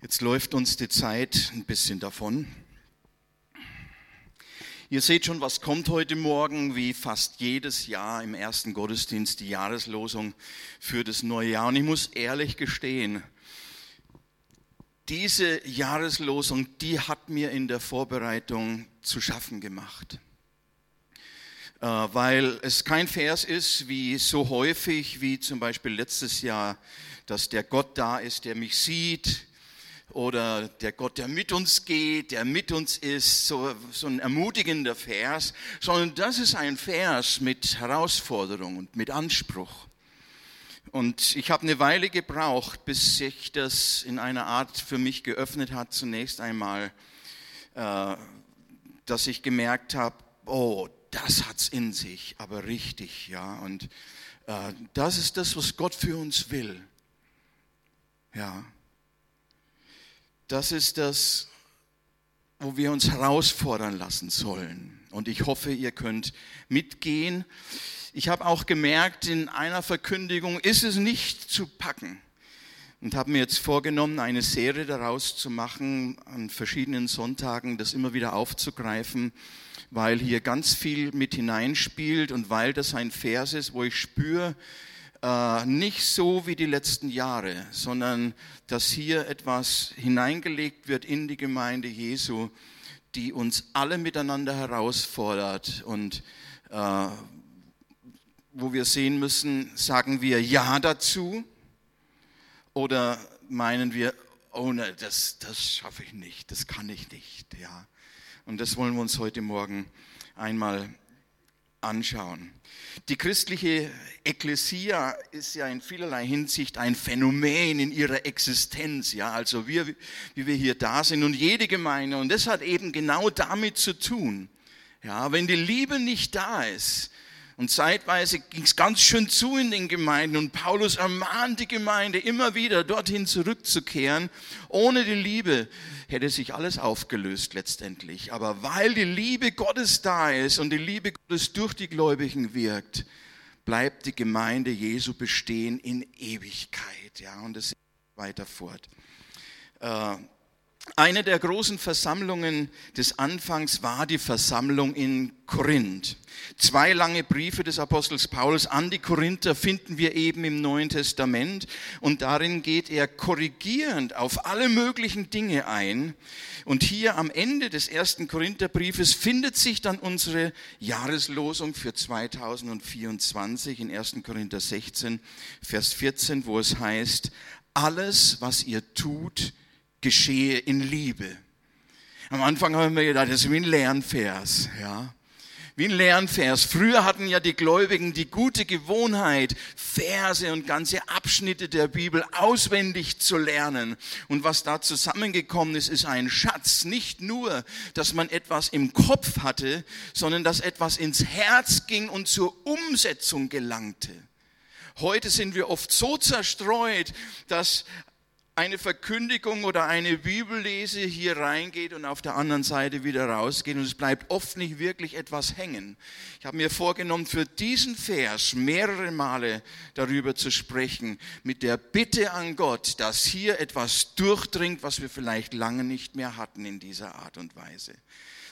Jetzt läuft uns die Zeit ein bisschen davon. Ihr seht schon, was kommt heute Morgen, wie fast jedes Jahr im ersten Gottesdienst die Jahreslosung für das neue Jahr. Und ich muss ehrlich gestehen, diese Jahreslosung, die hat mir in der Vorbereitung zu schaffen gemacht. Äh, weil es kein Vers ist, wie so häufig, wie zum Beispiel letztes Jahr, dass der Gott da ist, der mich sieht, oder der Gott, der mit uns geht, der mit uns ist, so, so ein ermutigender Vers, sondern das ist ein Vers mit Herausforderung und mit Anspruch. Und ich habe eine Weile gebraucht, bis sich das in einer Art für mich geöffnet hat, zunächst einmal, äh, dass ich gemerkt habe, oh, das hat's in sich, aber richtig, ja. Und äh, das ist das, was Gott für uns will. Ja, das ist das, wo wir uns herausfordern lassen sollen. Und ich hoffe, ihr könnt mitgehen. Ich habe auch gemerkt, in einer Verkündigung ist es nicht zu packen. Und habe mir jetzt vorgenommen, eine Serie daraus zu machen, an verschiedenen Sonntagen das immer wieder aufzugreifen, weil hier ganz viel mit hineinspielt und weil das ein Vers ist, wo ich spüre, äh, nicht so wie die letzten Jahre, sondern dass hier etwas hineingelegt wird in die Gemeinde Jesu, die uns alle miteinander herausfordert und äh, wo wir sehen müssen, sagen wir Ja dazu oder meinen wir, oh ne, das, das schaffe ich nicht, das kann ich nicht. Ja. Und das wollen wir uns heute Morgen einmal anschauen. Die christliche Ekklesia ist ja in vielerlei Hinsicht ein Phänomen in ihrer Existenz, ja, also wir, wie wir hier da sind und jede Gemeinde und das hat eben genau damit zu tun. Ja, wenn die Liebe nicht da ist, und zeitweise ging es ganz schön zu in den Gemeinden und Paulus ermahnt die Gemeinde immer wieder dorthin zurückzukehren. Ohne die Liebe hätte sich alles aufgelöst letztendlich. Aber weil die Liebe Gottes da ist und die Liebe Gottes durch die Gläubigen wirkt, bleibt die Gemeinde Jesu bestehen in Ewigkeit. Ja, und es weiter fort. Äh, eine der großen Versammlungen des Anfangs war die Versammlung in Korinth. Zwei lange Briefe des Apostels Paulus an die Korinther finden wir eben im Neuen Testament und darin geht er korrigierend auf alle möglichen Dinge ein. Und hier am Ende des ersten Korintherbriefes findet sich dann unsere Jahreslosung für 2024 in 1. Korinther 16, Vers 14, wo es heißt, alles, was ihr tut, geschehe in Liebe. Am Anfang haben wir gedacht, das ist wie ein Lernvers, ja. Wie ein Lernvers. Früher hatten ja die Gläubigen die gute Gewohnheit, Verse und ganze Abschnitte der Bibel auswendig zu lernen. Und was da zusammengekommen ist, ist ein Schatz. Nicht nur, dass man etwas im Kopf hatte, sondern dass etwas ins Herz ging und zur Umsetzung gelangte. Heute sind wir oft so zerstreut, dass eine Verkündigung oder eine Bibellese hier reingeht und auf der anderen Seite wieder rausgeht und es bleibt oft nicht wirklich etwas hängen. Ich habe mir vorgenommen, für diesen Vers mehrere Male darüber zu sprechen, mit der Bitte an Gott, dass hier etwas durchdringt, was wir vielleicht lange nicht mehr hatten in dieser Art und Weise.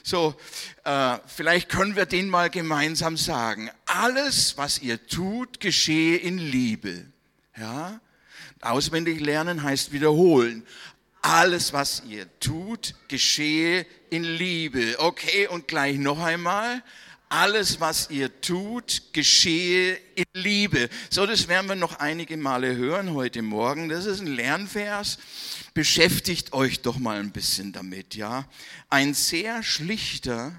So, äh, vielleicht können wir den mal gemeinsam sagen. Alles, was ihr tut, geschehe in Liebe. Ja? Auswendig lernen heißt wiederholen. Alles, was ihr tut, geschehe in Liebe. Okay, und gleich noch einmal. Alles, was ihr tut, geschehe in Liebe. So, das werden wir noch einige Male hören heute Morgen. Das ist ein Lernvers. Beschäftigt euch doch mal ein bisschen damit, ja. Ein sehr schlichter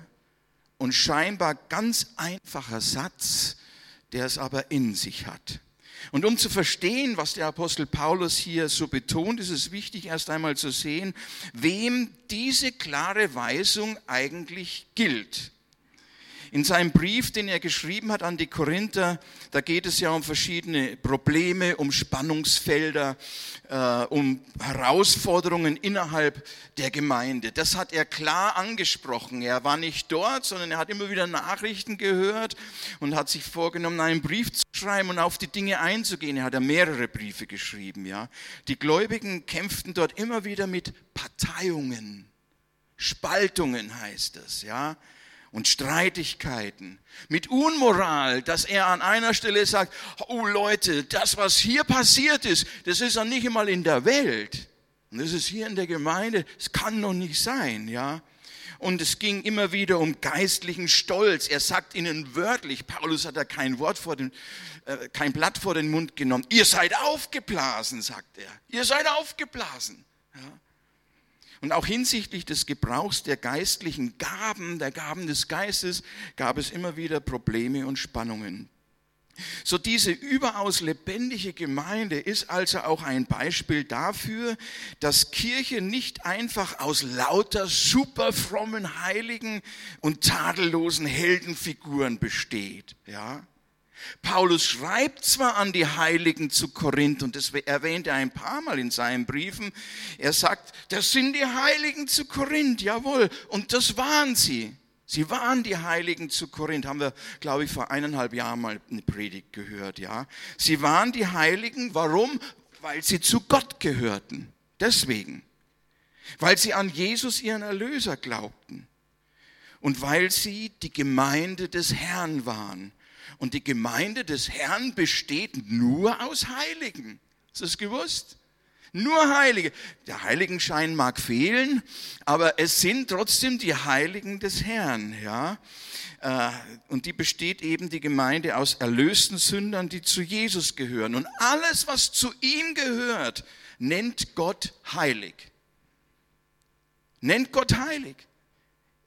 und scheinbar ganz einfacher Satz, der es aber in sich hat. Und um zu verstehen, was der Apostel Paulus hier so betont, ist es wichtig, erst einmal zu sehen, wem diese klare Weisung eigentlich gilt. In seinem Brief, den er geschrieben hat an die Korinther, da geht es ja um verschiedene Probleme, um Spannungsfelder, äh, um Herausforderungen innerhalb der Gemeinde. Das hat er klar angesprochen. Er war nicht dort, sondern er hat immer wieder Nachrichten gehört und hat sich vorgenommen, einen Brief zu schreiben und auf die Dinge einzugehen. Er hat ja mehrere Briefe geschrieben, ja. Die Gläubigen kämpften dort immer wieder mit Parteiungen, Spaltungen heißt es, ja und Streitigkeiten, mit Unmoral, dass er an einer Stelle sagt, oh Leute, das, was hier passiert ist, das ist doch nicht einmal in der Welt. Und das ist hier in der Gemeinde, es kann doch nicht sein, ja. Und es ging immer wieder um geistlichen Stolz. Er sagt ihnen wörtlich, Paulus hat da kein Wort vor den, äh, kein Blatt vor den Mund genommen. Ihr seid aufgeblasen, sagt er. Ihr seid aufgeblasen. Ja. Und auch hinsichtlich des Gebrauchs der geistlichen Gaben, der Gaben des Geistes, gab es immer wieder Probleme und Spannungen. So diese überaus lebendige Gemeinde ist also auch ein Beispiel dafür, dass Kirche nicht einfach aus lauter super frommen Heiligen und tadellosen Heldenfiguren besteht, ja? Paulus schreibt zwar an die Heiligen zu Korinth, und das erwähnt er ein paar Mal in seinen Briefen, er sagt, das sind die Heiligen zu Korinth, jawohl, und das waren sie. Sie waren die Heiligen zu Korinth, haben wir, glaube ich, vor eineinhalb Jahren mal eine Predigt gehört, ja. Sie waren die Heiligen, warum? Weil sie zu Gott gehörten. Deswegen. Weil sie an Jesus, ihren Erlöser, glaubten. Und weil sie die Gemeinde des Herrn waren. Und die Gemeinde des Herrn besteht nur aus Heiligen. Hast du es gewusst? Nur Heilige. Der Heiligenschein mag fehlen, aber es sind trotzdem die Heiligen des Herrn, ja. Äh, und die besteht eben die Gemeinde aus erlösten Sündern, die zu Jesus gehören. Und alles, was zu ihm gehört, nennt Gott heilig. Nennt Gott heilig.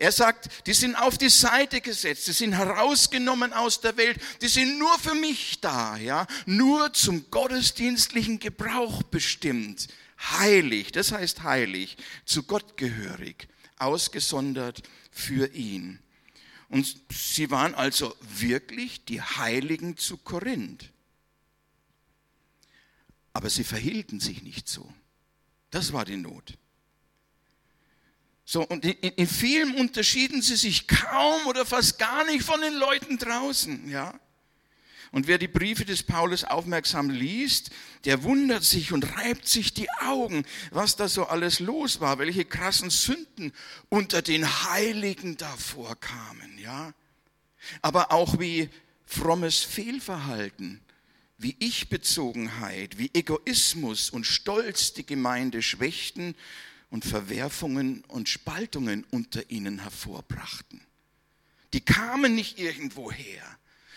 Er sagt, die sind auf die Seite gesetzt, die sind herausgenommen aus der Welt, die sind nur für mich da, ja, nur zum gottesdienstlichen Gebrauch bestimmt, heilig, das heißt heilig, zu Gott gehörig, ausgesondert für ihn. Und sie waren also wirklich die Heiligen zu Korinth. Aber sie verhielten sich nicht so. Das war die Not. So, und in, in vielem unterschieden sie sich kaum oder fast gar nicht von den Leuten draußen, ja. Und wer die Briefe des Paulus aufmerksam liest, der wundert sich und reibt sich die Augen, was da so alles los war, welche krassen Sünden unter den Heiligen davor kamen, ja. Aber auch wie frommes Fehlverhalten, wie Ich-Bezogenheit, wie Egoismus und Stolz die Gemeinde schwächten und Verwerfungen und Spaltungen unter ihnen hervorbrachten. Die kamen nicht irgendwoher,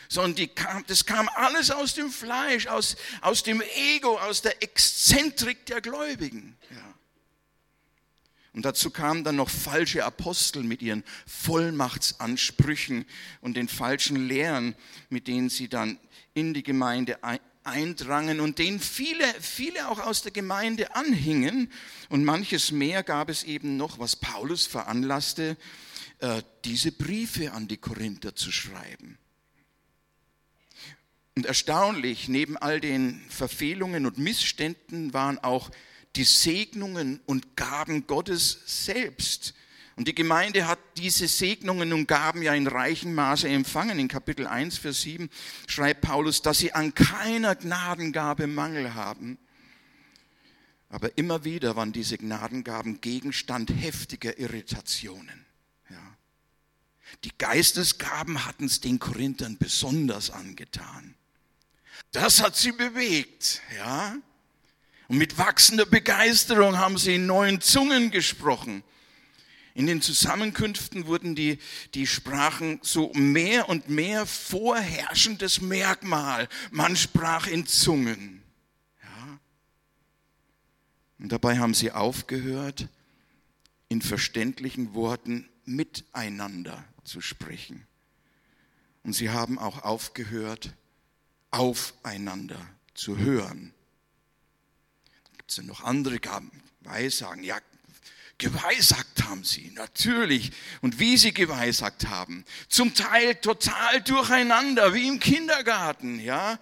sondern die kam, das kam alles aus dem Fleisch, aus, aus dem Ego, aus der Exzentrik der Gläubigen. Ja. Und dazu kamen dann noch falsche Apostel mit ihren Vollmachtsansprüchen und den falschen Lehren, mit denen sie dann in die Gemeinde eindrangen und denen viele, viele auch aus der Gemeinde anhingen. Und manches mehr gab es eben noch, was Paulus veranlasste, äh, diese Briefe an die Korinther zu schreiben. Und erstaunlich, neben all den Verfehlungen und Missständen waren auch die Segnungen und Gaben Gottes selbst und die Gemeinde hat diese Segnungen und Gaben ja in reichem Maße empfangen. In Kapitel 1, Vers 7 schreibt Paulus, dass sie an keiner Gnadengabe Mangel haben. Aber immer wieder waren diese Gnadengaben Gegenstand heftiger Irritationen. Ja. Die Geistesgaben hatten es den Korinthern besonders angetan. Das hat sie bewegt, ja. Und mit wachsender Begeisterung haben sie in neuen Zungen gesprochen. In den Zusammenkünften wurden die, die Sprachen so mehr und mehr vorherrschendes Merkmal. Man sprach in Zungen. Ja. Und dabei haben sie aufgehört, in verständlichen Worten miteinander zu sprechen. Und sie haben auch aufgehört, aufeinander zu hören. Gibt es denn noch andere Gaben? Weissagen, ja, Geweissagt haben sie, natürlich. Und wie sie geweissagt haben. Zum Teil total durcheinander, wie im Kindergarten, ja.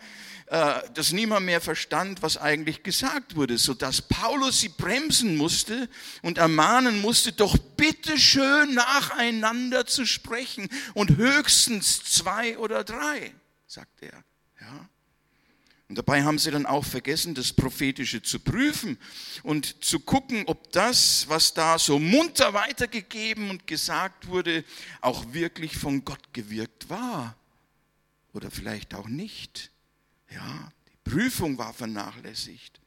Äh, dass niemand mehr verstand, was eigentlich gesagt wurde, sodass Paulus sie bremsen musste und ermahnen musste, doch bitte schön nacheinander zu sprechen und höchstens zwei oder drei, sagt er. Ja. Und dabei haben sie dann auch vergessen, das Prophetische zu prüfen und zu gucken, ob das, was da so munter weitergegeben und gesagt wurde, auch wirklich von Gott gewirkt war. Oder vielleicht auch nicht. Ja, die Prüfung war vernachlässigt.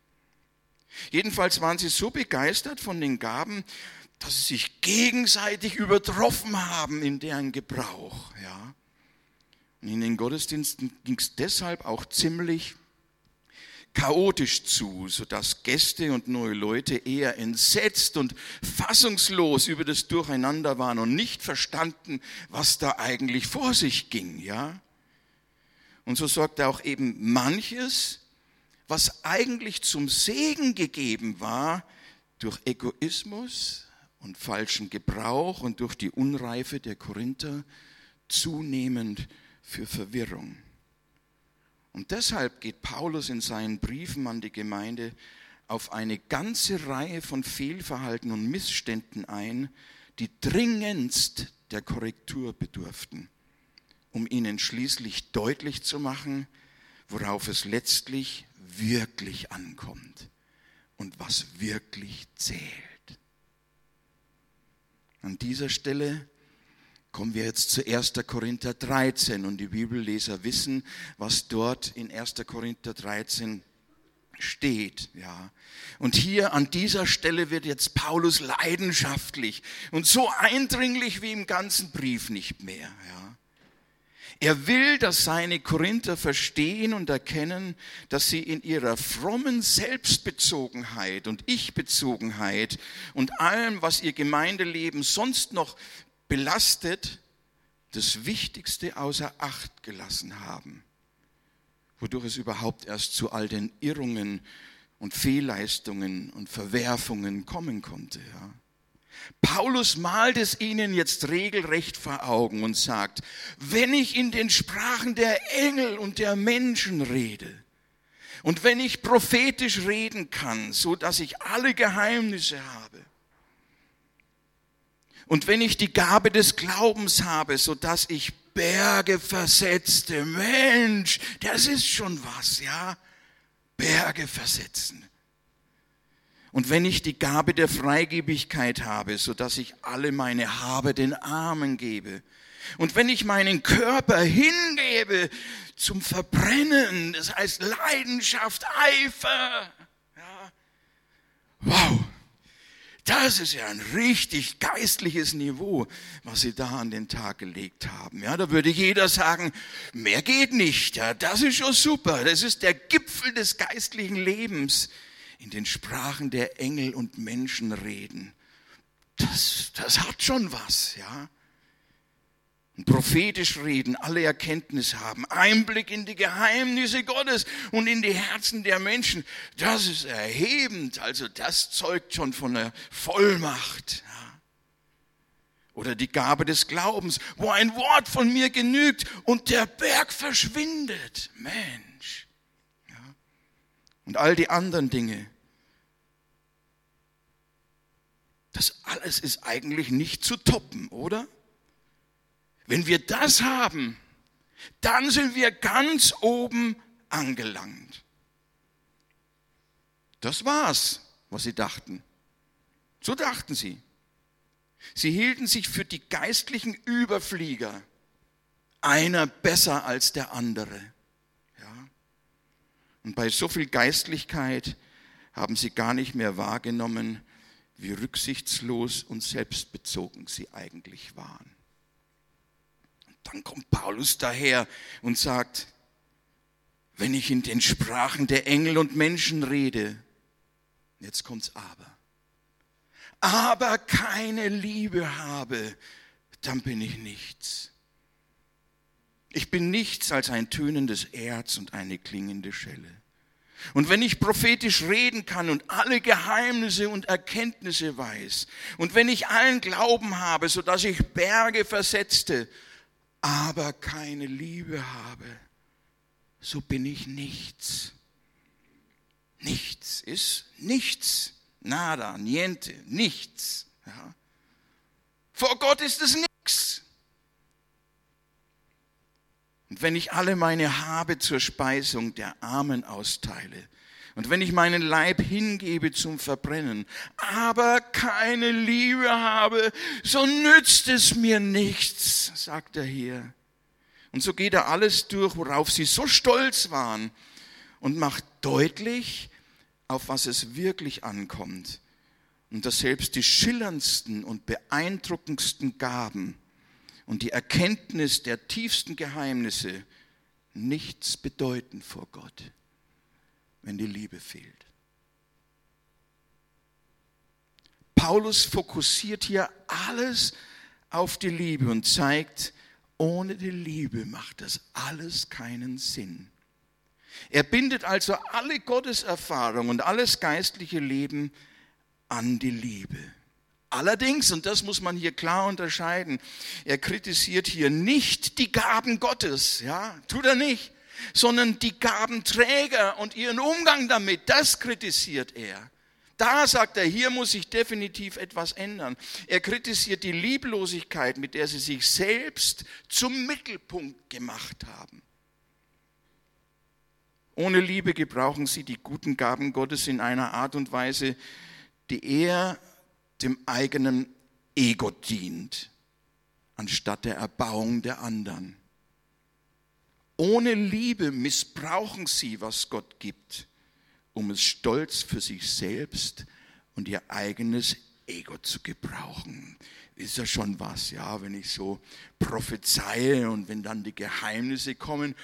Jedenfalls waren sie so begeistert von den Gaben, dass sie sich gegenseitig übertroffen haben in deren Gebrauch. Ja. Und in den Gottesdiensten ging es deshalb auch ziemlich chaotisch zu, sodass Gäste und neue Leute eher entsetzt und fassungslos über das Durcheinander waren und nicht verstanden, was da eigentlich vor sich ging, ja? Und so sorgte auch eben manches, was eigentlich zum Segen gegeben war, durch Egoismus und falschen Gebrauch und durch die Unreife der Korinther zunehmend für Verwirrung. Und deshalb geht Paulus in seinen Briefen an die Gemeinde auf eine ganze Reihe von Fehlverhalten und Missständen ein, die dringendst der Korrektur bedurften, um ihnen schließlich deutlich zu machen, worauf es letztlich wirklich ankommt und was wirklich zählt. An dieser Stelle Kommen wir jetzt zu 1. Korinther 13 und die Bibelleser wissen, was dort in 1. Korinther 13 steht, ja. Und hier an dieser Stelle wird jetzt Paulus leidenschaftlich und so eindringlich wie im ganzen Brief nicht mehr, ja. Er will, dass seine Korinther verstehen und erkennen, dass sie in ihrer frommen Selbstbezogenheit und Ichbezogenheit und allem, was ihr Gemeindeleben sonst noch belastet, das Wichtigste außer Acht gelassen haben, wodurch es überhaupt erst zu all den Irrungen und Fehlleistungen und Verwerfungen kommen konnte. Ja. Paulus malt es ihnen jetzt regelrecht vor Augen und sagt, wenn ich in den Sprachen der Engel und der Menschen rede und wenn ich prophetisch reden kann, so dass ich alle Geheimnisse habe, und wenn ich die Gabe des Glaubens habe, so dass ich Berge versetzte, Mensch, das ist schon was, ja? Berge versetzen. Und wenn ich die Gabe der Freigebigkeit habe, so dass ich alle meine Habe den Armen gebe. Und wenn ich meinen Körper hingebe zum Verbrennen, das heißt Leidenschaft, Eifer, ja? Wow. Das ist ja ein richtig geistliches Niveau, was Sie da an den Tag gelegt haben. Ja, da würde jeder sagen, mehr geht nicht. Ja, das ist schon super. Das ist der Gipfel des geistlichen Lebens. In den Sprachen der Engel und Menschen reden. Das, das hat schon was, ja und prophetisch reden, alle Erkenntnis haben, Einblick in die Geheimnisse Gottes und in die Herzen der Menschen, das ist erhebend. Also das zeugt schon von der Vollmacht. Oder die Gabe des Glaubens, wo ein Wort von mir genügt und der Berg verschwindet. Mensch. Und all die anderen Dinge. Das alles ist eigentlich nicht zu toppen, oder? Wenn wir das haben, dann sind wir ganz oben angelangt. Das war's, was sie dachten. So dachten sie. Sie hielten sich für die geistlichen Überflieger, einer besser als der andere. Ja? Und bei so viel Geistlichkeit haben sie gar nicht mehr wahrgenommen, wie rücksichtslos und selbstbezogen sie eigentlich waren. Dann kommt Paulus daher und sagt, wenn ich in den Sprachen der Engel und Menschen rede, jetzt kommt's aber, aber keine Liebe habe, dann bin ich nichts. Ich bin nichts als ein tönendes Erz und eine klingende Schelle. Und wenn ich prophetisch reden kann und alle Geheimnisse und Erkenntnisse weiß, und wenn ich allen Glauben habe, so dass ich Berge versetzte, aber keine Liebe habe, so bin ich nichts. Nichts ist nichts. Nada, niente, nichts. Ja. Vor Gott ist es nichts. und wenn ich alle meine Habe zur Speisung der Armen austeile und wenn ich meinen Leib hingebe zum Verbrennen, aber keine Liebe habe, so nützt es mir nichts, sagt er hier. Und so geht er alles durch, worauf sie so stolz waren und macht deutlich, auf was es wirklich ankommt. Und dass selbst die schillerndsten und beeindruckendsten Gaben und die Erkenntnis der tiefsten Geheimnisse nichts bedeuten vor Gott wenn die Liebe fehlt. Paulus fokussiert hier alles auf die Liebe und zeigt, ohne die Liebe macht das alles keinen Sinn. Er bindet also alle Gotteserfahrung und alles geistliche Leben an die Liebe. Allerdings, und das muss man hier klar unterscheiden, er kritisiert hier nicht die Gaben Gottes, ja, tut er nicht sondern die Gabenträger und ihren Umgang damit, das kritisiert er. Da sagt er, hier muss sich definitiv etwas ändern. Er kritisiert die Lieblosigkeit, mit der sie sich selbst zum Mittelpunkt gemacht haben. Ohne Liebe gebrauchen sie die guten Gaben Gottes in einer Art und Weise, die eher dem eigenen Ego dient, anstatt der Erbauung der anderen. Ohne Liebe missbrauchen sie, was Gott gibt, um es stolz für sich selbst und ihr eigenes Ego zu gebrauchen. Ist ja schon was, ja, wenn ich so prophezeie und wenn dann die Geheimnisse kommen,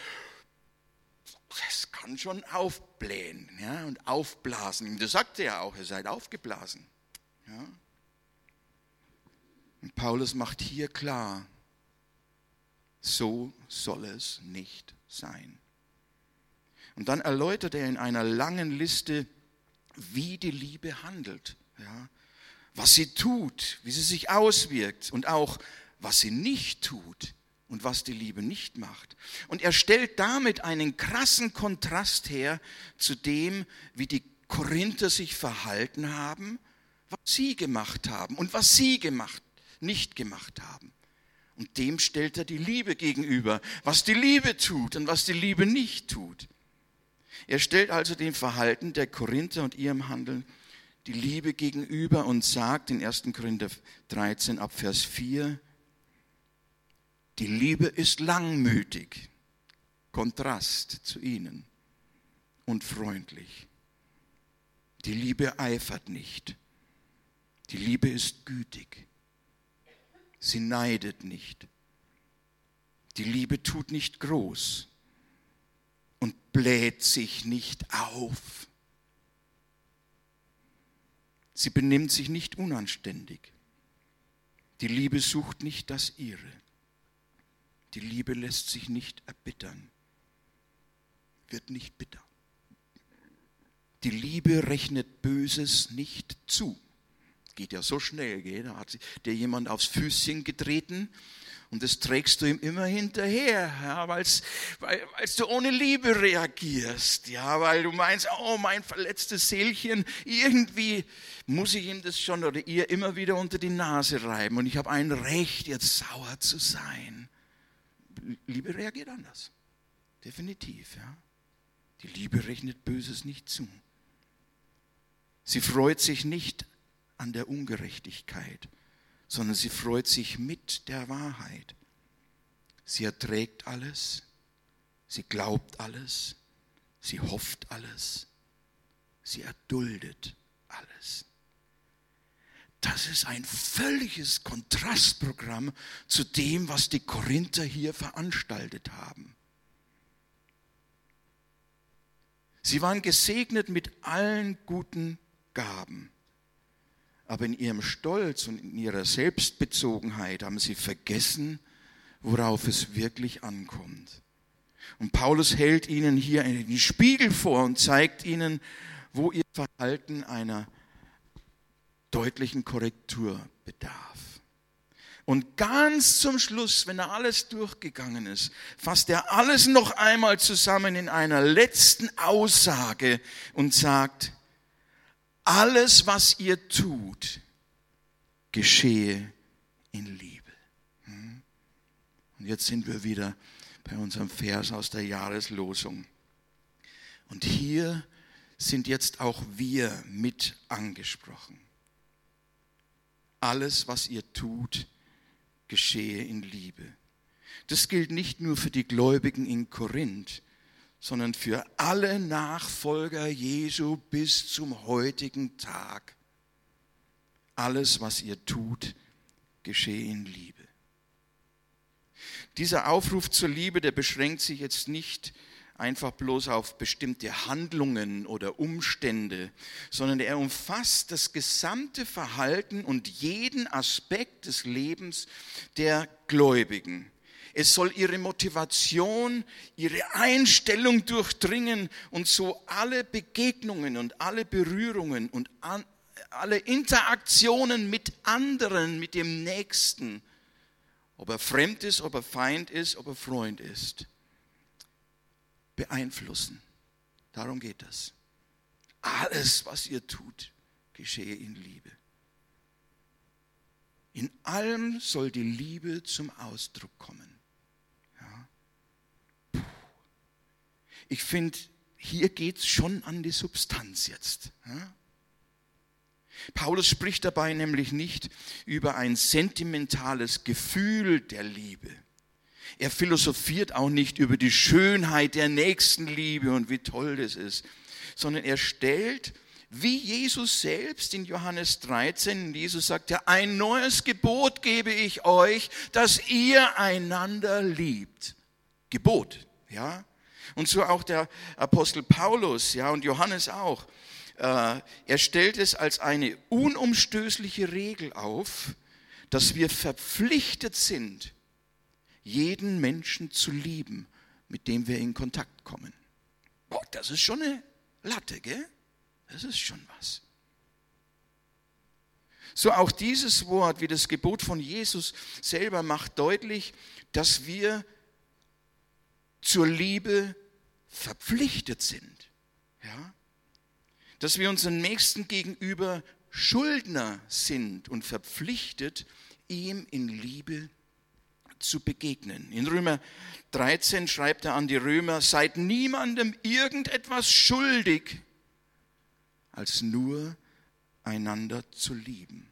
das kann schon aufblähen ja, und aufblasen. Das sagt er ja auch, ihr seid aufgeblasen. Ja. Und Paulus macht hier klar, so soll es nicht sein. Und dann erläutert er in einer langen Liste, wie die Liebe handelt, ja, was sie tut, wie sie sich auswirkt und auch, was sie nicht tut und was die Liebe nicht macht. Und er stellt damit einen krassen Kontrast her zu dem, wie die Korinther sich verhalten haben, was sie gemacht haben und was sie gemacht, nicht gemacht haben. Und dem stellt er die Liebe gegenüber, was die Liebe tut und was die Liebe nicht tut. Er stellt also dem Verhalten der Korinther und ihrem Handeln die Liebe gegenüber und sagt in 1. Korinther 13 ab Vers 4, die Liebe ist langmütig, Kontrast zu ihnen, und freundlich. Die Liebe eifert nicht. Die Liebe ist gütig. Sie neidet nicht. Die Liebe tut nicht groß und bläht sich nicht auf. Sie benimmt sich nicht unanständig. Die Liebe sucht nicht das ihre. Die Liebe lässt sich nicht erbittern, wird nicht bitter. Die Liebe rechnet Böses nicht zu geht ja so schnell, gell? da hat dir jemand aufs Füßchen getreten und das trägst du ihm immer hinterher, ja, weil's, weil du ohne Liebe reagierst, ja, weil du meinst, oh mein verletztes Seelchen, irgendwie muss ich ihm das schon oder ihr immer wieder unter die Nase reiben und ich habe ein Recht, jetzt sauer zu sein. Liebe reagiert anders, definitiv, ja. Die Liebe rechnet Böses nicht zu. Sie freut sich nicht an der Ungerechtigkeit, sondern sie freut sich mit der Wahrheit. Sie erträgt alles, sie glaubt alles, sie hofft alles, sie erduldet alles. Das ist ein völliges Kontrastprogramm zu dem, was die Korinther hier veranstaltet haben. Sie waren gesegnet mit allen guten Gaben. Aber in ihrem Stolz und in ihrer Selbstbezogenheit haben sie vergessen, worauf es wirklich ankommt. Und Paulus hält ihnen hier einen Spiegel vor und zeigt ihnen, wo ihr Verhalten einer deutlichen Korrektur bedarf. Und ganz zum Schluss, wenn er alles durchgegangen ist, fasst er alles noch einmal zusammen in einer letzten Aussage und sagt, alles, was ihr tut, geschehe in Liebe. Hm? Und jetzt sind wir wieder bei unserem Vers aus der Jahreslosung. Und hier sind jetzt auch wir mit angesprochen. Alles, was ihr tut, geschehe in Liebe. Das gilt nicht nur für die Gläubigen in Korinth, sondern für alle Nachfolger Jesu bis zum heutigen Tag. Alles, was ihr tut, geschehe in Liebe. Dieser Aufruf zur Liebe, der beschränkt sich jetzt nicht einfach bloß auf bestimmte Handlungen oder Umstände, sondern er umfasst das gesamte Verhalten und jeden Aspekt des Lebens der Gläubigen. Es soll ihre Motivation, ihre Einstellung durchdringen und so alle Begegnungen und alle Berührungen und an, alle Interaktionen mit anderen, mit dem Nächsten, ob er fremd ist, ob er Feind ist, ob er Freund ist, beeinflussen. Darum geht das. Alles, was ihr tut, geschehe in Liebe. In allem soll die Liebe zum Ausdruck kommen. Ja. Ich finde, hier geht es schon an die Substanz jetzt. Ja. Paulus spricht dabei nämlich nicht über ein sentimentales Gefühl der Liebe. Er philosophiert auch nicht über die Schönheit der Nächstenliebe und wie toll das ist, sondern er stellt, wie Jesus selbst in Johannes 13, Jesus sagt ja, ein neues Gebot gebe ich euch, dass ihr einander liebt. Gebot, ja. Und so auch der Apostel Paulus, ja, und Johannes auch. Äh, er stellt es als eine unumstößliche Regel auf, dass wir verpflichtet sind, jeden Menschen zu lieben, mit dem wir in Kontakt kommen. Boah, das ist schon eine Latte, gell? Das ist schon was. So auch dieses Wort, wie das Gebot von Jesus selber macht deutlich, dass wir zur Liebe verpflichtet sind. Ja? dass wir unseren Nächsten gegenüber Schuldner sind und verpflichtet, ihm in Liebe zu begegnen. In Römer 13 schreibt er an die Römer, seid niemandem irgendetwas schuldig, als nur einander zu lieben.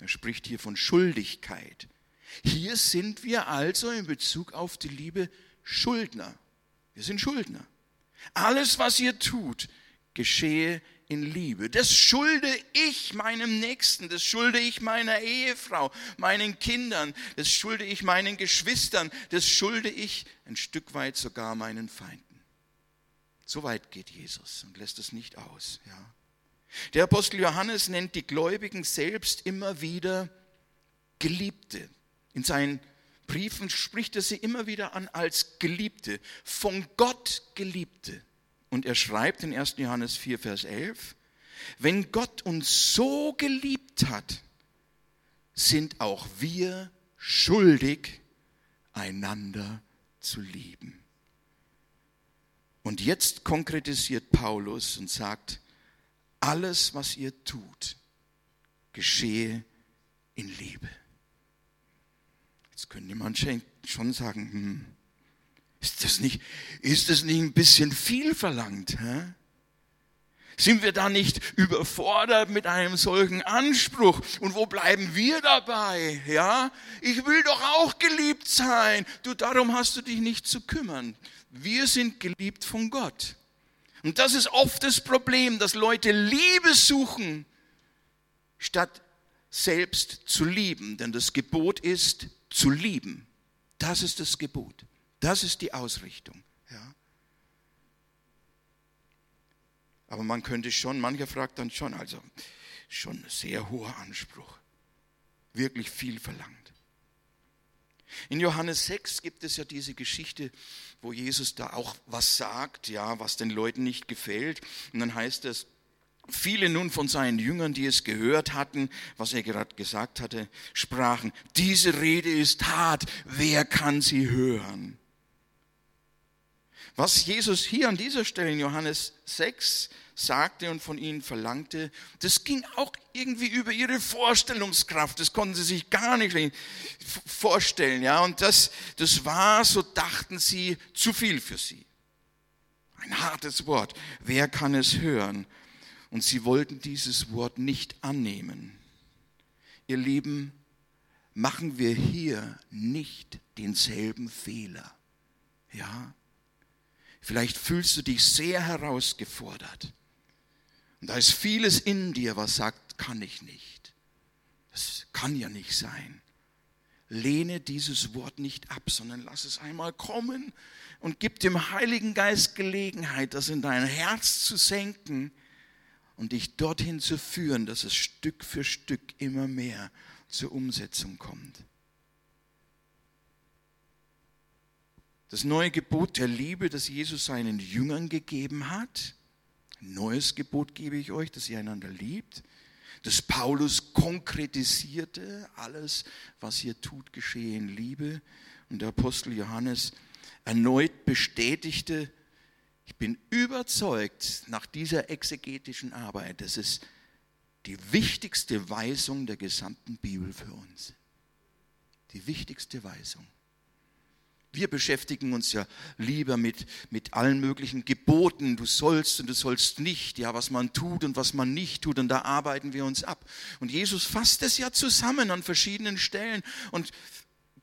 Er spricht hier von Schuldigkeit. Hier sind wir also in Bezug auf die Liebe Schuldner. Wir sind Schuldner. Alles, was ihr tut, geschehe in Liebe. Das schulde ich meinem Nächsten, das schulde ich meiner Ehefrau, meinen Kindern, das schulde ich meinen Geschwistern, das schulde ich ein Stück weit sogar meinen Feinden. So weit geht Jesus und lässt es nicht aus. Ja. Der Apostel Johannes nennt die Gläubigen selbst immer wieder Geliebte. In seinen Briefen spricht er sie immer wieder an als Geliebte, von Gott Geliebte. Und er schreibt in 1. Johannes 4, Vers 11, wenn Gott uns so geliebt hat, sind auch wir schuldig, einander zu lieben. Und jetzt konkretisiert Paulus und sagt, alles, was ihr tut, geschehe in Liebe. Könnte man schon sagen, hm, ist das nicht, ist das nicht ein bisschen viel verlangt? Hä? Sind wir da nicht überfordert mit einem solchen Anspruch? Und wo bleiben wir dabei? Ja, ich will doch auch geliebt sein. Du, darum hast du dich nicht zu kümmern. Wir sind geliebt von Gott. Und das ist oft das Problem, dass Leute Liebe suchen, statt selbst zu lieben. Denn das Gebot ist zu lieben. Das ist das Gebot. Das ist die Ausrichtung. Ja. Aber man könnte schon, mancher fragt dann schon, also schon sehr hoher Anspruch, wirklich viel verlangt. In Johannes 6 gibt es ja diese Geschichte, wo Jesus da auch was sagt, ja, was den Leuten nicht gefällt. Und dann heißt es, Viele nun von seinen Jüngern, die es gehört hatten, was er gerade gesagt hatte, sprachen, diese Rede ist hart, wer kann sie hören? Was Jesus hier an dieser Stelle in Johannes 6 sagte und von ihnen verlangte, das ging auch irgendwie über ihre Vorstellungskraft. Das konnten sie sich gar nicht vorstellen. Ja? Und das, das war, so dachten sie, zu viel für sie. Ein hartes Wort. Wer kann es hören? Und sie wollten dieses Wort nicht annehmen. Ihr Lieben, machen wir hier nicht denselben Fehler. Ja? Vielleicht fühlst du dich sehr herausgefordert. Und da ist vieles in dir, was sagt, kann ich nicht. Das kann ja nicht sein. Lehne dieses Wort nicht ab, sondern lass es einmal kommen und gib dem Heiligen Geist Gelegenheit, das in dein Herz zu senken und dich dorthin zu führen, dass es Stück für Stück immer mehr zur Umsetzung kommt. Das neue Gebot der Liebe, das Jesus seinen Jüngern gegeben hat, ein neues Gebot gebe ich euch, dass ihr einander liebt, das Paulus konkretisierte, alles, was ihr tut, geschehe in Liebe. Und der Apostel Johannes erneut bestätigte, ich bin überzeugt nach dieser exegetischen Arbeit, das ist die wichtigste Weisung der gesamten Bibel für uns. Die wichtigste Weisung. Wir beschäftigen uns ja lieber mit, mit allen möglichen Geboten, du sollst und du sollst nicht, ja, was man tut und was man nicht tut, und da arbeiten wir uns ab. Und Jesus fasst es ja zusammen an verschiedenen Stellen und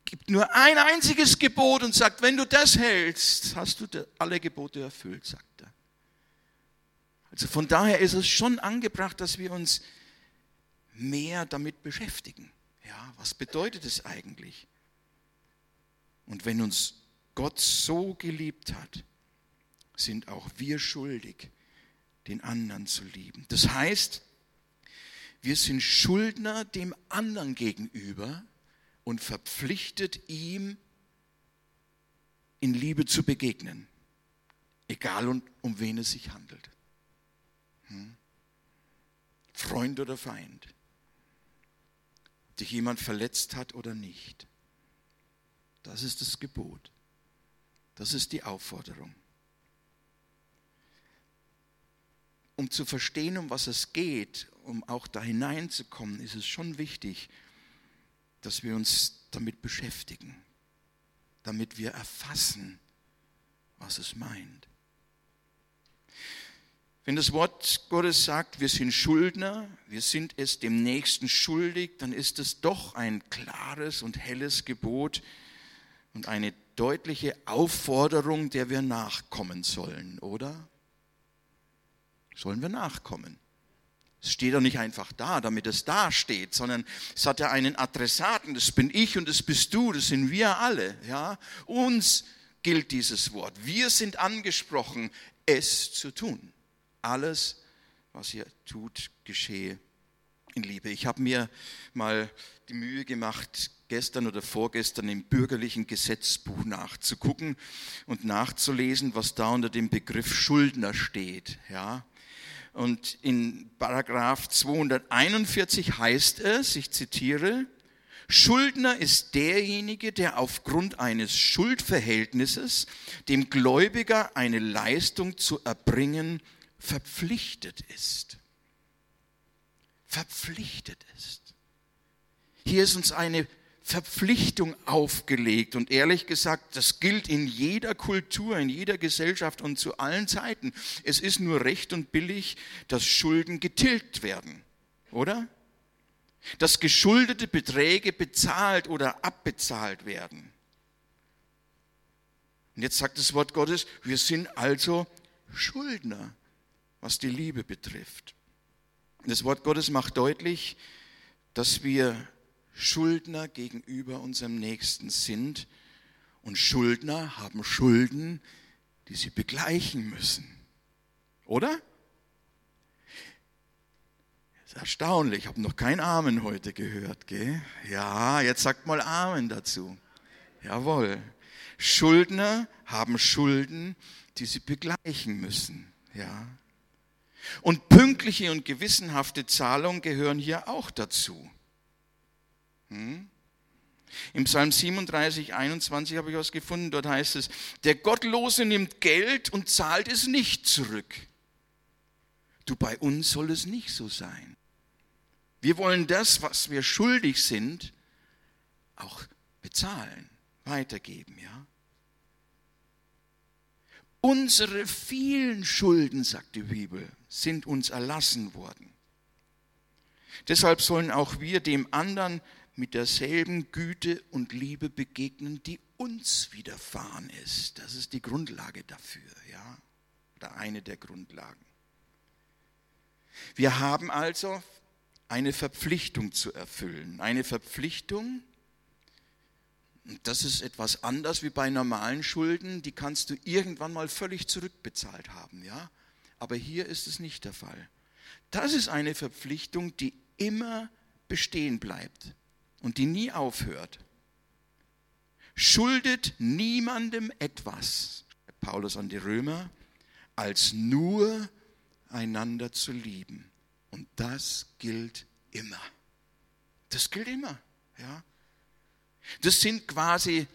gibt nur ein einziges Gebot und sagt, wenn du das hältst, hast du alle Gebote erfüllt, sagt er. Also von daher ist es schon angebracht, dass wir uns mehr damit beschäftigen. Ja, was bedeutet es eigentlich? Und wenn uns Gott so geliebt hat, sind auch wir schuldig, den anderen zu lieben. Das heißt, wir sind Schuldner dem anderen gegenüber und verpflichtet ihm in Liebe zu begegnen, egal um, um wen es sich handelt. Hm? Freund oder Feind, dich jemand verletzt hat oder nicht. Das ist das Gebot. Das ist die Aufforderung. Um zu verstehen, um was es geht, um auch da hineinzukommen, ist es schon wichtig, dass wir uns damit beschäftigen, damit wir erfassen, was es meint. Wenn das Wort Gottes sagt, wir sind Schuldner, wir sind es dem Nächsten schuldig, dann ist es doch ein klares und helles Gebot, und eine deutliche Aufforderung, der wir nachkommen sollen, oder? Sollen wir nachkommen? Es steht doch nicht einfach da, damit es da steht, sondern es hat ja einen Adressaten, das bin ich und das bist du, das sind wir alle. Ja? Uns gilt dieses Wort. Wir sind angesprochen, es zu tun. Alles, was ihr tut, geschehe in Liebe. Ich habe mir mal die Mühe gemacht, gestern oder vorgestern im bürgerlichen Gesetzbuch nachzugucken und nachzulesen, was da unter dem Begriff Schuldner steht. Ja. Und in Paragraph 241 heißt es, ich zitiere, Schuldner ist derjenige, der aufgrund eines Schuldverhältnisses dem Gläubiger eine Leistung zu erbringen verpflichtet ist. Verpflichtet ist. Hier ist uns eine Verpflichtung aufgelegt. Und ehrlich gesagt, das gilt in jeder Kultur, in jeder Gesellschaft und zu allen Zeiten. Es ist nur recht und billig, dass Schulden getilgt werden, oder? Dass geschuldete Beträge bezahlt oder abbezahlt werden. Und jetzt sagt das Wort Gottes, wir sind also Schuldner, was die Liebe betrifft. Das Wort Gottes macht deutlich, dass wir Schuldner gegenüber unserem Nächsten sind. Und Schuldner haben Schulden, die sie begleichen müssen. Oder? Das ist erstaunlich. Ich habe noch kein Amen heute gehört. Gell? Ja, jetzt sagt mal Amen dazu. Jawohl. Schuldner haben Schulden, die sie begleichen müssen. Ja. Und pünktliche und gewissenhafte Zahlungen gehören hier auch dazu. Hm? Im Psalm 37, 21 habe ich was gefunden, dort heißt es, der Gottlose nimmt Geld und zahlt es nicht zurück. Du, bei uns soll es nicht so sein. Wir wollen das, was wir schuldig sind, auch bezahlen, weitergeben, ja. Unsere vielen Schulden, sagt die Bibel, sind uns erlassen worden. Deshalb sollen auch wir dem anderen mit derselben Güte und Liebe begegnen, die uns widerfahren ist. Das ist die Grundlage dafür, ja, oder eine der Grundlagen. Wir haben also eine Verpflichtung zu erfüllen, eine Verpflichtung, das ist etwas anders wie bei normalen Schulden, die kannst du irgendwann mal völlig zurückbezahlt haben, ja? Aber hier ist es nicht der Fall. Das ist eine Verpflichtung, die immer bestehen bleibt und die nie aufhört. Schuldet niemandem etwas, Paulus an die Römer, als nur einander zu lieben. Und das gilt immer. Das gilt immer, ja. Das sind quasi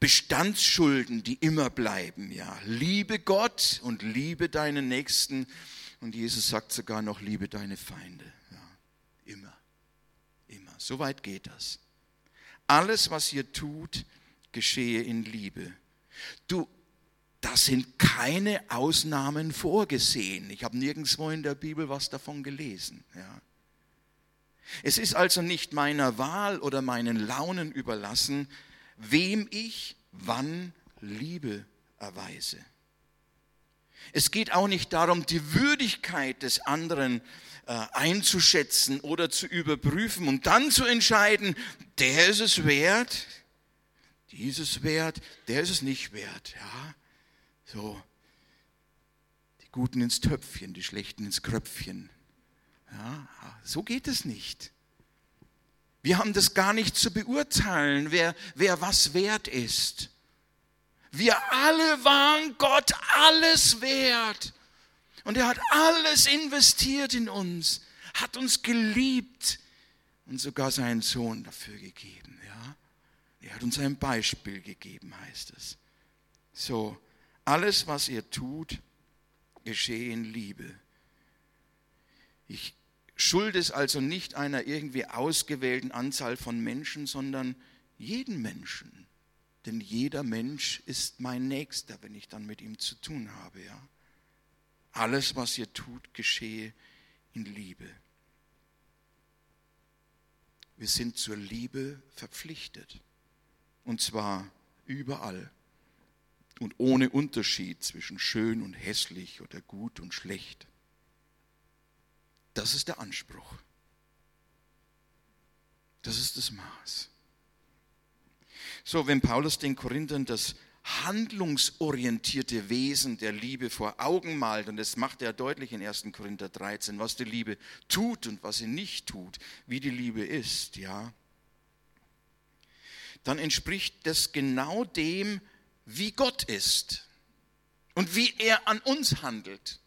Bestandsschulden, die immer bleiben. Ja, liebe Gott und liebe deinen Nächsten. Und Jesus sagt sogar noch, liebe deine Feinde. Ja, immer, So weit geht das. Alles, was ihr tut, geschehe in Liebe. Du, da sind keine Ausnahmen vorgesehen. Ich habe nirgendwo in der Bibel was davon gelesen. Ja. Es ist also nicht meiner Wahl oder meinen Launen überlassen, wem ich wann Liebe erweise. Es geht auch nicht darum, die Würdigkeit des anderen äh, einzuschätzen oder zu überprüfen und dann zu entscheiden, der ist es wert, dieses wert, der ist es nicht wert. Ja, so die Guten ins Töpfchen, die Schlechten ins Kröpfchen. Ja, so geht es nicht. Wir haben das gar nicht zu beurteilen, wer, wer was wert ist. Wir alle waren Gott alles wert. Und er hat alles investiert in uns, hat uns geliebt und sogar seinen Sohn dafür gegeben. Ja? Er hat uns ein Beispiel gegeben, heißt es. So, alles, was ihr tut, geschehe in Liebe. Ich Schuld ist also nicht einer irgendwie ausgewählten Anzahl von Menschen, sondern jeden Menschen. Denn jeder Mensch ist mein Nächster, wenn ich dann mit ihm zu tun habe. Ja? Alles, was ihr tut, geschehe in Liebe. Wir sind zur Liebe verpflichtet. Und zwar überall. Und ohne Unterschied zwischen schön und hässlich oder gut und schlecht. Das ist der Anspruch. Das ist das Maß. So, wenn Paulus den Korinthern das handlungsorientierte Wesen der Liebe vor Augen malt, und das macht er deutlich in 1. Korinther 13, was die Liebe tut und was sie nicht tut, wie die Liebe ist, ja, dann entspricht das genau dem, wie Gott ist und wie er an uns handelt.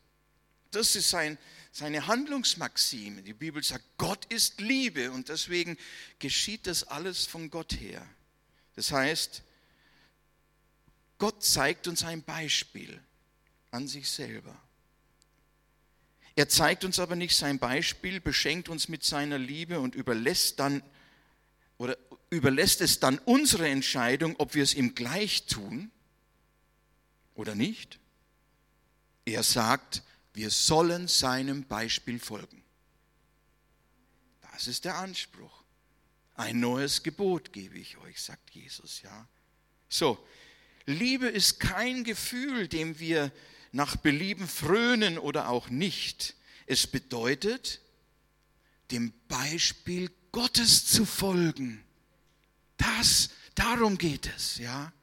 Das ist sein, seine Handlungsmaxime. Die Bibel sagt, Gott ist Liebe und deswegen geschieht das alles von Gott her. Das heißt, Gott zeigt uns ein Beispiel an sich selber. Er zeigt uns aber nicht sein Beispiel, beschenkt uns mit seiner Liebe und überlässt dann oder überlässt es dann unsere Entscheidung, ob wir es ihm gleich tun oder nicht. Er sagt, wir sollen seinem Beispiel folgen. Das ist der Anspruch. Ein neues Gebot gebe ich euch, sagt Jesus, ja. So, Liebe ist kein Gefühl, dem wir nach Belieben frönen oder auch nicht. Es bedeutet, dem Beispiel Gottes zu folgen. Das, darum geht es, ja.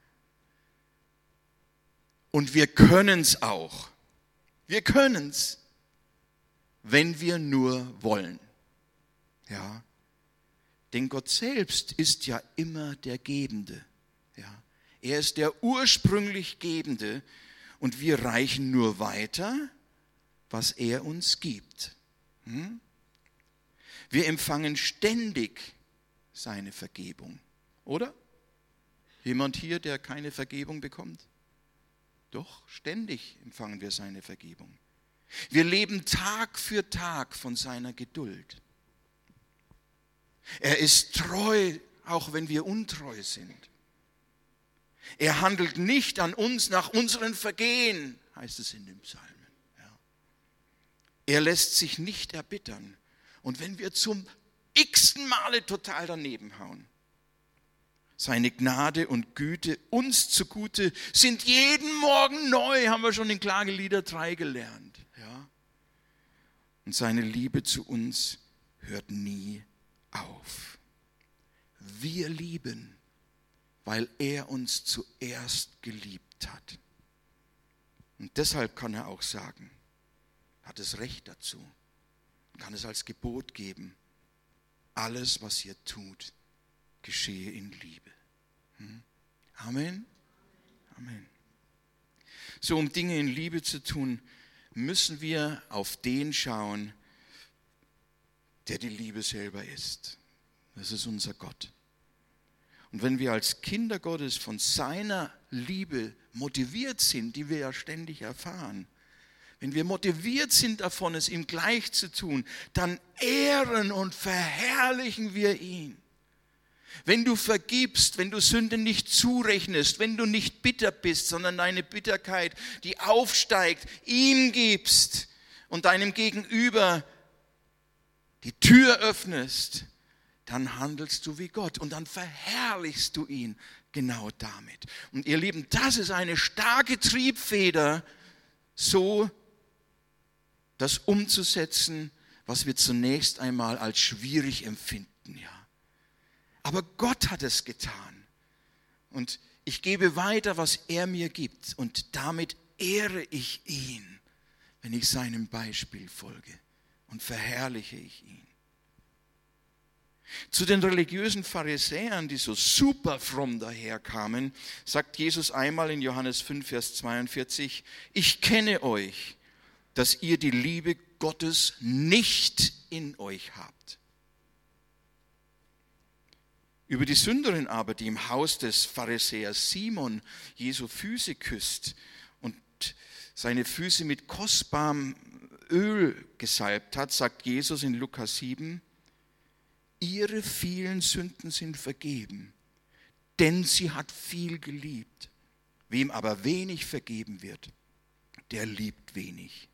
Und wir können es auch. Wir können es, wenn wir nur wollen. Ja. Denn Gott selbst ist ja immer der Gebende. Ja. Er ist der ursprünglich Gebende und wir reichen nur weiter, was er uns gibt. Hm? Wir empfangen ständig seine Vergebung, oder? Jemand hier, der keine Vergebung bekommt? Doch, ständig empfangen wir seine Vergebung. Wir leben Tag für Tag von seiner Geduld. Er ist treu, auch wenn wir untreu sind. Er handelt nicht an uns nach unseren Vergehen, heißt es in dem Psalmen. Ja. Er lässt sich nicht erbittern. Und wenn wir zum x-ten Male total daneben hauen, seine Gnade und Güte uns zugute sind jeden Morgen neu, haben wir schon in Klagelieder 3 gelernt. Ja? Und seine Liebe zu uns hört nie auf. Wir lieben, weil er uns zuerst geliebt hat. Und deshalb kann er auch sagen, hat es Recht dazu, kann es als Gebot geben, alles, was ihr tut, geschehe in Liebe. Hm? Amen. Amen. So, um Dinge in Liebe zu tun, müssen wir auf den schauen, der die Liebe selber ist. Das ist unser Gott. Und wenn wir als Kinder Gottes von seiner Liebe motiviert sind, die wir ja ständig erfahren, wenn wir motiviert sind davon, es ihm gleich zu tun, dann ehren und verherrlichen wir ihn. Wenn du vergibst, wenn du Sünde nicht zurechnest, wenn du nicht bitter bist, sondern deine Bitterkeit, die aufsteigt, ihm gibst und deinem Gegenüber die Tür öffnest, dann handelst du wie Gott und dann verherrlichst du ihn genau damit. Und ihr Lieben, das ist eine starke Triebfeder, so das umzusetzen, was wir zunächst einmal als schwierig empfinden, ja. Aber Gott hat es getan. Und ich gebe weiter, was er mir gibt. Und damit ehre ich ihn, wenn ich seinem Beispiel folge und verherrliche ich ihn. Zu den religiösen Pharisäern, die so super fromm daherkamen, sagt Jesus einmal in Johannes 5, Vers 42, ich kenne euch, dass ihr die Liebe Gottes nicht in euch habt. Über die Sünderin aber, die im Haus des Pharisäers Simon Jesu Füße küsst und seine Füße mit kostbarem Öl gesalbt hat, sagt Jesus in Lukas 7, ihre vielen Sünden sind vergeben, denn sie hat viel geliebt. Wem aber wenig vergeben wird, der liebt wenig.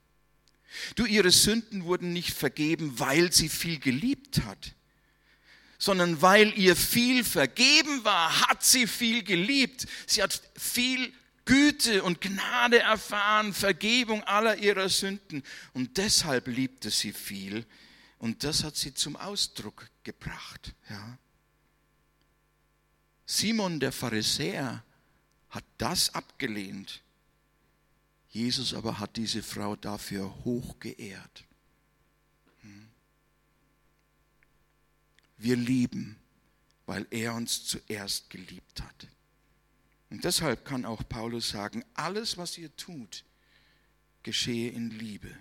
Du, ihre Sünden wurden nicht vergeben, weil sie viel geliebt hat, sondern weil ihr viel vergeben war, hat sie viel geliebt. Sie hat viel Güte und Gnade erfahren, Vergebung aller ihrer Sünden. Und deshalb liebte sie viel. Und das hat sie zum Ausdruck gebracht. Ja. Simon der Pharisäer hat das abgelehnt. Jesus aber hat diese Frau dafür hoch geehrt. Wir lieben, weil er uns zuerst geliebt hat. Und deshalb kann auch Paulus sagen, alles, was ihr tut, geschehe in Liebe.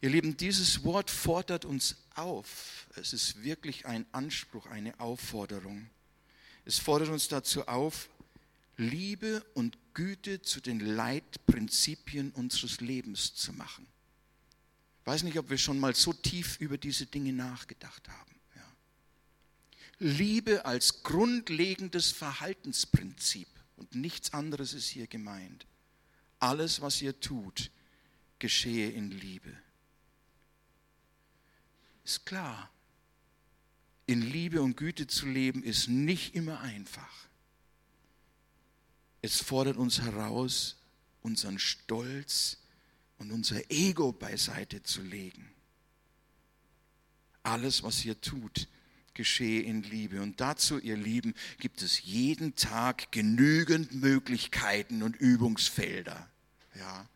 Ihr Lieben, dieses Wort fordert uns auf. Es ist wirklich ein Anspruch, eine Aufforderung. Es fordert uns dazu auf, Liebe und Güte zu den Leitprinzipien unseres Lebens zu machen. Ich weiß nicht, ob wir schon mal so tief über diese Dinge nachgedacht haben. Liebe als grundlegendes Verhaltensprinzip und nichts anderes ist hier gemeint. Alles, was ihr tut, geschehe in Liebe. Ist klar, in Liebe und Güte zu leben ist nicht immer einfach. Es fordert uns heraus, unseren Stolz, und unser Ego beiseite zu legen. Alles, was ihr tut, geschehe in Liebe. Und dazu, ihr Lieben, gibt es jeden Tag genügend Möglichkeiten und Übungsfelder. Ja.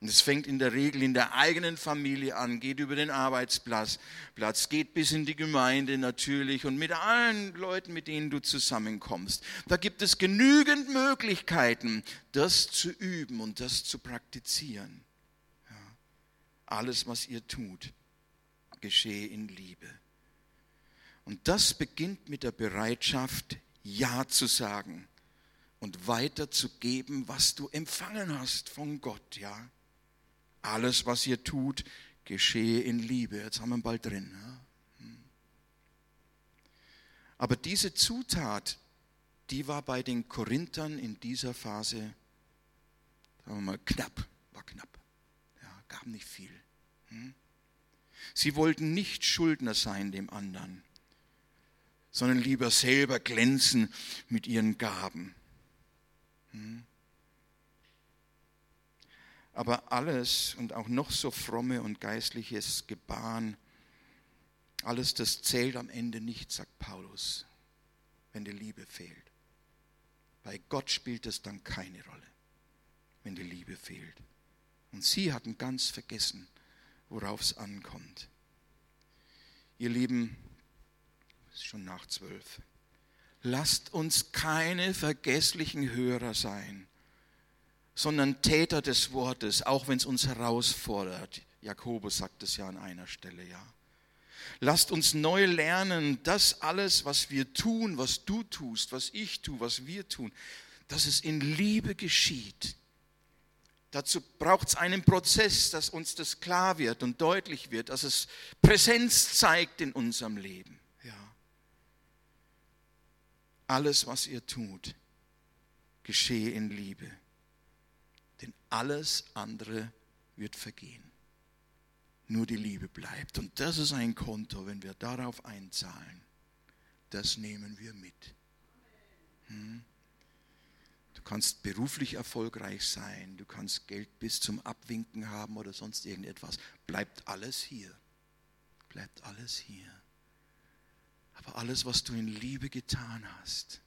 Und es fängt in der Regel in der eigenen Familie an, geht über den Arbeitsplatz, Platz, geht bis in die Gemeinde natürlich und mit allen Leuten, mit denen du zusammenkommst. Da gibt es genügend Möglichkeiten, das zu üben und das zu praktizieren alles, was ihr tut, geschehe in Liebe. Und das beginnt mit der Bereitschaft, Ja zu sagen und weiterzugeben, was du empfangen hast von Gott, ja. Alles, was ihr tut, geschehe in Liebe. Jetzt haben wir ihn bald drin. Ja? Hm. Aber diese Zutat, die war bei den Korinthern in dieser Phase, sagen wir mal, knapp, war knapp. Ja, gab nicht viel. Hm? Sie wollten nicht Schuldner sein dem anderen, sondern lieber selber glänzen mit ihren Gaben. Hm? Aber alles und auch noch so fromme und geistliches Gebaren, alles das zählt am Ende nicht, sagt Paulus, wenn die Liebe fehlt. Bei Gott spielt es dann keine Rolle, wenn die Liebe fehlt. Und sie hatten ganz vergessen, worauf es ankommt. Ihr Lieben, ist schon nach zwölf. Lasst uns keine vergesslichen Hörer sein, sondern Täter des Wortes, auch wenn es uns herausfordert. Jakobus sagt es ja an einer Stelle, ja. Lasst uns neu lernen, dass alles, was wir tun, was du tust, was ich tue, was wir tun, dass es in Liebe geschieht. Dazu braucht es einen Prozess, dass uns das klar wird und deutlich wird, dass es Präsenz zeigt in unserem Leben. Alles, was ihr tut, geschehe in Liebe. Denn alles andere wird vergehen nur die Liebe bleibt. Und das ist ein Konto, wenn wir darauf einzahlen, das nehmen wir mit. Hm? Du kannst beruflich erfolgreich sein, du kannst Geld bis zum Abwinken haben oder sonst irgendetwas. Bleibt alles hier. Bleibt alles hier. Aber alles, was du in Liebe getan hast,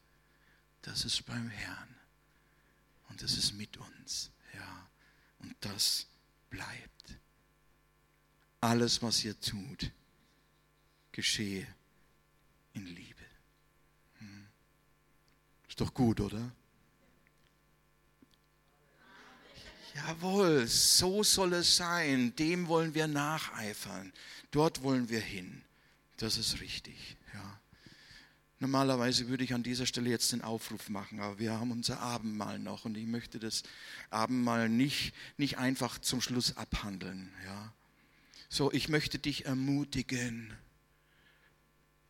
das ist beim Herrn. Und das ist mit uns. Ja. Und das bleibt alles, was ihr tut, geschehe in Liebe. Hm. Ist doch gut, oder? Jawohl, so soll es sein. Dem wollen wir nacheifern. Dort wollen wir hin. Das ist richtig. Normalerweise würde ich an dieser Stelle jetzt den Aufruf machen, aber wir haben unser Abendmahl noch und ich möchte das Abendmahl nicht, nicht einfach zum Schluss abhandeln. Ja. So, ich möchte dich ermutigen,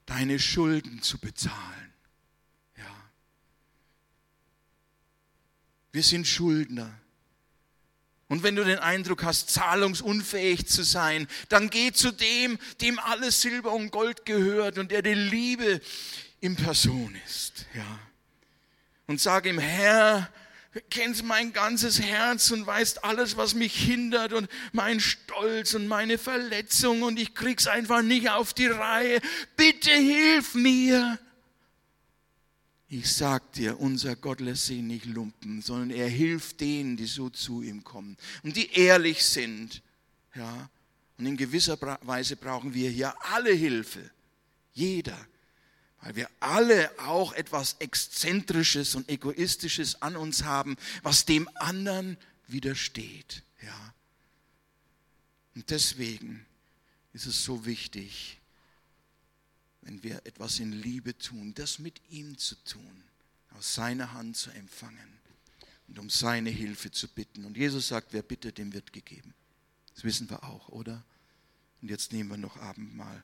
deine Schulden zu bezahlen. Ja. Wir sind Schuldner. Und wenn du den Eindruck hast, zahlungsunfähig zu sein, dann geh zu dem, dem alles Silber und Gold gehört und der die Liebe in Person ist. Ja. Und sag ihm, Herr, kennst mein ganzes Herz und weißt alles, was mich hindert und mein Stolz und meine Verletzung und ich krieg's einfach nicht auf die Reihe. Bitte hilf mir. Ich sag dir, unser Gott lässt sich nicht lumpen, sondern er hilft denen, die so zu ihm kommen und die ehrlich sind. Ja. Und in gewisser Weise brauchen wir hier alle Hilfe. Jeder weil wir alle auch etwas Exzentrisches und Egoistisches an uns haben, was dem anderen widersteht. Ja. Und deswegen ist es so wichtig, wenn wir etwas in Liebe tun, das mit ihm zu tun, aus seiner Hand zu empfangen und um seine Hilfe zu bitten. Und Jesus sagt, wer bittet, dem wird gegeben. Das wissen wir auch, oder? Und jetzt nehmen wir noch Abendmahl.